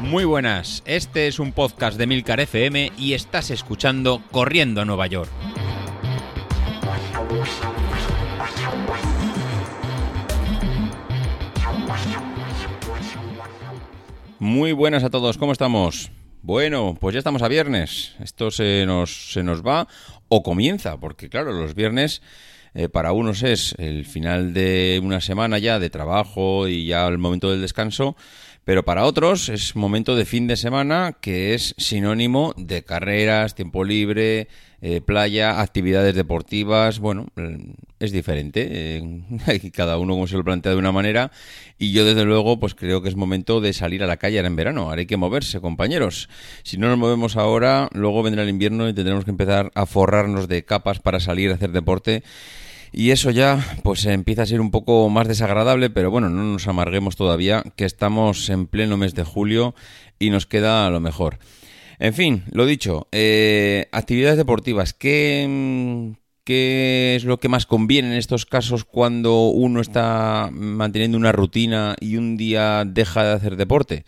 Muy buenas, este es un podcast de Milcar FM y estás escuchando Corriendo a Nueva York. Muy buenas a todos, ¿cómo estamos? Bueno, pues ya estamos a viernes. Esto se nos, se nos va o comienza, porque claro, los viernes eh, para unos es el final de una semana ya de trabajo y ya el momento del descanso, pero para otros es momento de fin de semana que es sinónimo de carreras, tiempo libre, eh, playa, actividades deportivas. Bueno, mm, es diferente. Eh, cada uno como se lo plantea de una manera. Y yo desde luego pues creo que es momento de salir a la calle ahora en verano. Ahora hay que moverse, compañeros. Si no nos movemos ahora, luego vendrá el invierno y tendremos que empezar a forrarnos de capas para salir a hacer deporte y eso ya pues empieza a ser un poco más desagradable, pero bueno, no nos amarguemos todavía, que estamos en pleno mes de julio y nos queda lo mejor. En fin, lo dicho, eh, actividades deportivas, ¿qué, ¿qué es lo que más conviene en estos casos cuando uno está manteniendo una rutina y un día deja de hacer deporte?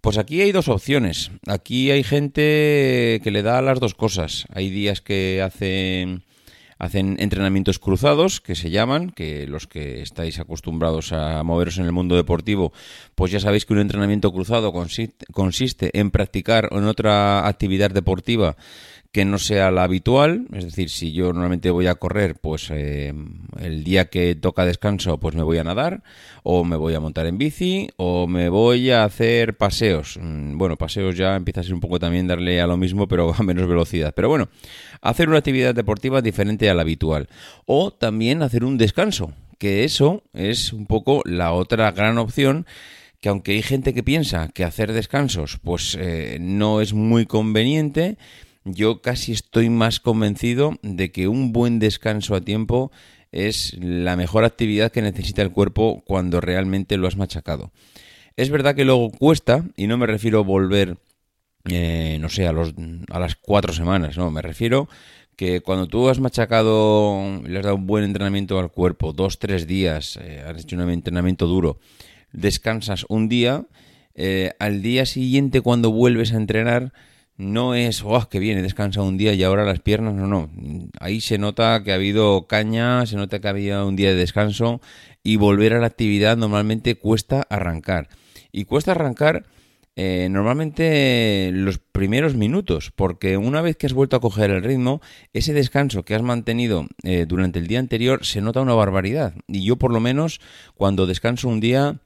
Pues aquí hay dos opciones. Aquí hay gente que le da las dos cosas. Hay días que hacen Hacen entrenamientos cruzados, que se llaman, que los que estáis acostumbrados a moveros en el mundo deportivo, pues ya sabéis que un entrenamiento cruzado consiste, en practicar en otra actividad deportiva que no sea la habitual, es decir, si yo normalmente voy a correr, pues eh, el día que toca descanso, pues me voy a nadar, o me voy a montar en bici, o me voy a hacer paseos. Mm, bueno, paseos ya empieza a ser un poco también darle a lo mismo, pero a menos velocidad. Pero bueno, hacer una actividad deportiva diferente a la habitual, o también hacer un descanso, que eso es un poco la otra gran opción que aunque hay gente que piensa que hacer descansos pues eh, no es muy conveniente, yo casi estoy más convencido de que un buen descanso a tiempo es la mejor actividad que necesita el cuerpo cuando realmente lo has machacado. Es verdad que luego cuesta, y no me refiero a volver, eh, no sé, a, los, a las cuatro semanas, no, me refiero que cuando tú has machacado, le has dado un buen entrenamiento al cuerpo, dos, tres días, eh, has hecho un entrenamiento duro, descansas un día, eh, al día siguiente cuando vuelves a entrenar, no es, oh, que viene, descansa un día y ahora las piernas, no, no. Ahí se nota que ha habido caña, se nota que ha habido un día de descanso y volver a la actividad normalmente cuesta arrancar. Y cuesta arrancar eh, normalmente los primeros minutos, porque una vez que has vuelto a coger el ritmo, ese descanso que has mantenido eh, durante el día anterior se nota una barbaridad. Y yo por lo menos cuando descanso un día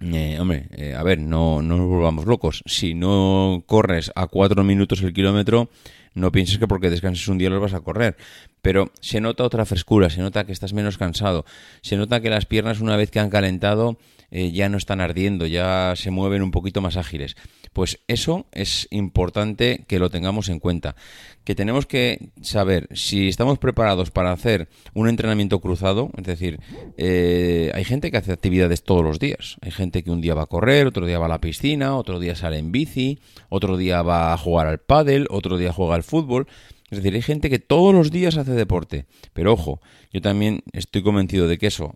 eh, hombre, eh, a ver, no, no nos volvamos locos. Si no corres a cuatro minutos el kilómetro, no pienses que porque descanses un día los vas a correr. Pero se nota otra frescura, se nota que estás menos cansado, se nota que las piernas una vez que han calentado eh, ya no están ardiendo, ya se mueven un poquito más ágiles. Pues eso es importante que lo tengamos en cuenta. Que tenemos que saber si estamos preparados para hacer un entrenamiento cruzado, es decir, eh, hay gente que hace actividades todos los días. Hay gente que un día va a correr, otro día va a la piscina, otro día sale en bici, otro día va a jugar al pádel, otro día juega al fútbol. Es decir, hay gente que todos los días hace deporte. Pero ojo, yo también estoy convencido de que eso,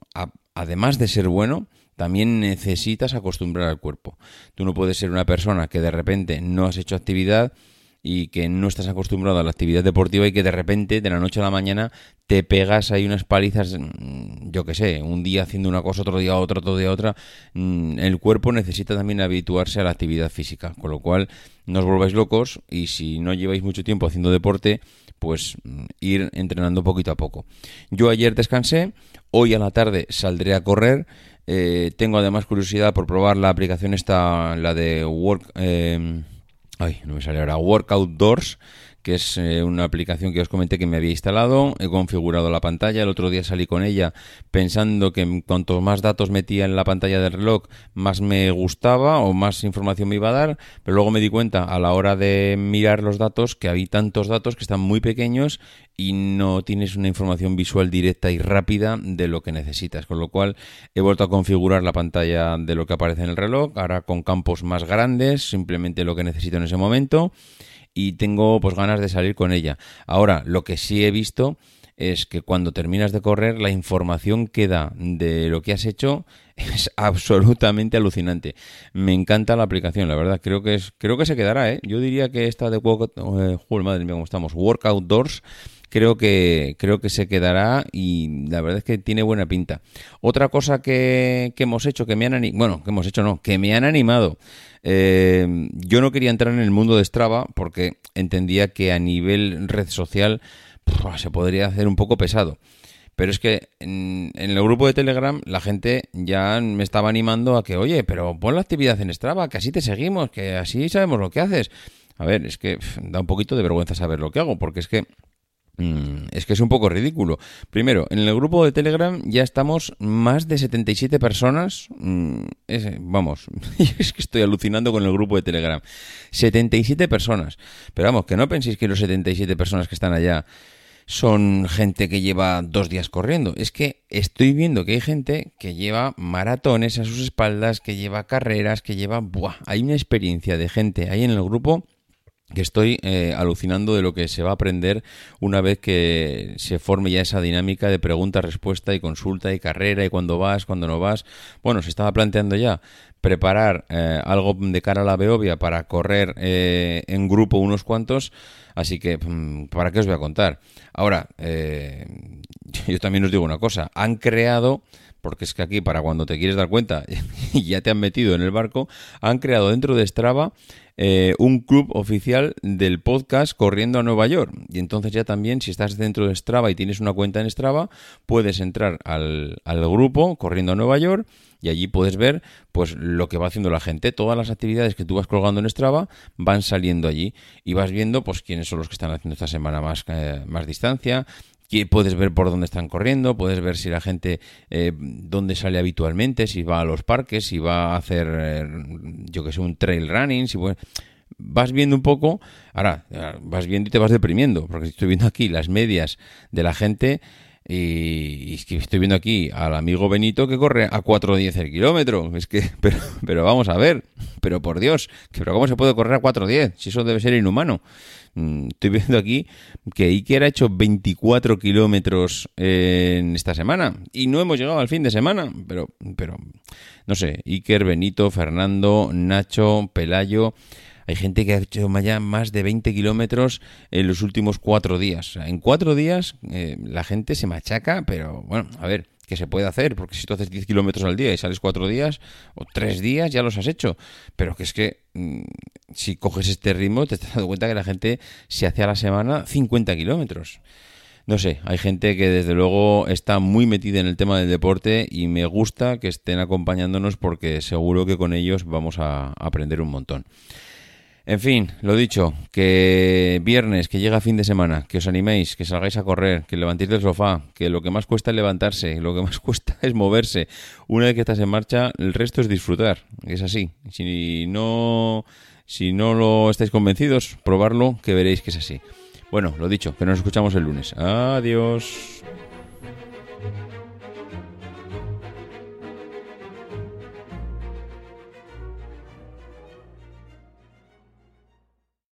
además de ser bueno, también necesitas acostumbrar al cuerpo. Tú no puedes ser una persona que de repente no has hecho actividad y que no estás acostumbrado a la actividad deportiva y que de repente, de la noche a la mañana, te pegas ahí unas palizas, mm, yo qué sé, un día haciendo una cosa, otro día otra, otro día otra. Mm, el cuerpo necesita también habituarse a la actividad física, con lo cual no os volváis locos y si no lleváis mucho tiempo haciendo deporte, pues mm, ir entrenando poquito a poco. Yo ayer descansé, hoy a la tarde saldré a correr eh, tengo además curiosidad por probar la aplicación esta, la de Work... Eh, ay, no me sale ahora. Workout Doors que es eh, una aplicación que os comenté que me había instalado, he configurado la pantalla, el otro día salí con ella pensando que cuanto más datos metía en la pantalla del reloj, más me gustaba o más información me iba a dar, pero luego me di cuenta a la hora de mirar los datos que había tantos datos que están muy pequeños y no tienes una información visual directa y rápida de lo que necesitas, con lo cual he vuelto a configurar la pantalla de lo que aparece en el reloj, ahora con campos más grandes, simplemente lo que necesito en ese momento y tengo pues ganas de salir con ella. Ahora, lo que sí he visto es que cuando terminas de correr la información que da de lo que has hecho es absolutamente alucinante. Me encanta la aplicación, la verdad. Creo que es, creo que se quedará, ¿eh? Yo diría que esta de workout, eh, madre mía, cómo estamos, Workout Doors creo que creo que se quedará y la verdad es que tiene buena pinta. Otra cosa que, que hemos hecho, que me han animado, bueno, que hemos hecho no, que me han animado. Eh, yo no quería entrar en el mundo de Strava porque entendía que a nivel red social se podría hacer un poco pesado. Pero es que en, el grupo de Telegram la gente ya me estaba animando a que, oye, pero pon la actividad en Strava, que así te seguimos, que así sabemos lo que haces. A ver, es que da un poquito de vergüenza saber lo que hago, porque es que es que es un poco ridículo. Primero, en el grupo de Telegram ya estamos más de 77 personas. Mm, vamos, es que estoy alucinando con el grupo de Telegram. 77 personas. Pero vamos, que no penséis que los 77 personas que están allá son gente que lleva dos días corriendo. Es que estoy viendo que hay gente que lleva maratones a sus espaldas, que lleva carreras, que lleva... Buah, hay una experiencia de gente ahí en el grupo que estoy eh, alucinando de lo que se va a aprender una vez que se forme ya esa dinámica de pregunta, respuesta y consulta y carrera y cuándo vas, cuándo no vas. Bueno, se estaba planteando ya preparar eh, algo de cara a la Beovia para correr eh, en grupo unos cuantos, así que mm, ¿para qué os voy a contar? Ahora, yo también os digo una cosa, han creado porque es que aquí para cuando te quieres dar cuenta ya te han metido en el barco, han creado dentro de Strava eh, un club oficial del podcast Corriendo a Nueva York. Y entonces ya también, si estás dentro de Strava y tienes una cuenta en Strava, puedes entrar al, al grupo Corriendo a Nueva York y allí puedes ver pues lo que va haciendo la gente. Todas las actividades que tú vas colgando en Strava van saliendo allí y vas viendo pues quiénes son los que están haciendo esta semana más, eh, más distancia, puedes ver por dónde están corriendo, puedes ver si la gente eh, dónde sale habitualmente, si va a los parques, si va a hacer, eh, yo que sé, un trail running, si vas viendo un poco, ahora vas viendo y te vas deprimiendo, porque estoy viendo aquí las medias de la gente y, estoy viendo aquí al amigo Benito que corre a 4.10 el kilómetro. Es que, pero, pero vamos a ver, pero por Dios, pero ¿cómo se puede correr a 4.10? Si eso debe ser inhumano. Mm, estoy viendo aquí que Iker ha hecho 24 kilómetros en esta semana y no hemos llegado al fin de semana, pero, pero no sé, Iker, Benito, Fernando, Nacho, Pelayo. Hay gente que ha hecho más de 20 kilómetros en los últimos cuatro días. En cuatro días eh, la gente se machaca, pero bueno, a ver, ¿qué se puede hacer? Porque si tú haces 10 kilómetros al día y sales cuatro días o tres días, ya los has hecho. Pero que es que mm, si coges este ritmo, te estás dando cuenta que la gente se hace a la semana 50 kilómetros. No sé, hay gente que desde luego está muy metida en el tema del deporte y me gusta que estén acompañándonos porque seguro que con ellos vamos a aprender un montón. En fin, lo dicho, que viernes, que llega fin de semana, que os animéis, que salgáis a correr, que levantéis del sofá, que lo que más cuesta es levantarse, lo que más cuesta es moverse. Una vez que estás en marcha, el resto es disfrutar. Es así. Si no, si no lo estáis convencidos, probarlo, que veréis que es así. Bueno, lo dicho, que nos escuchamos el lunes. Adiós.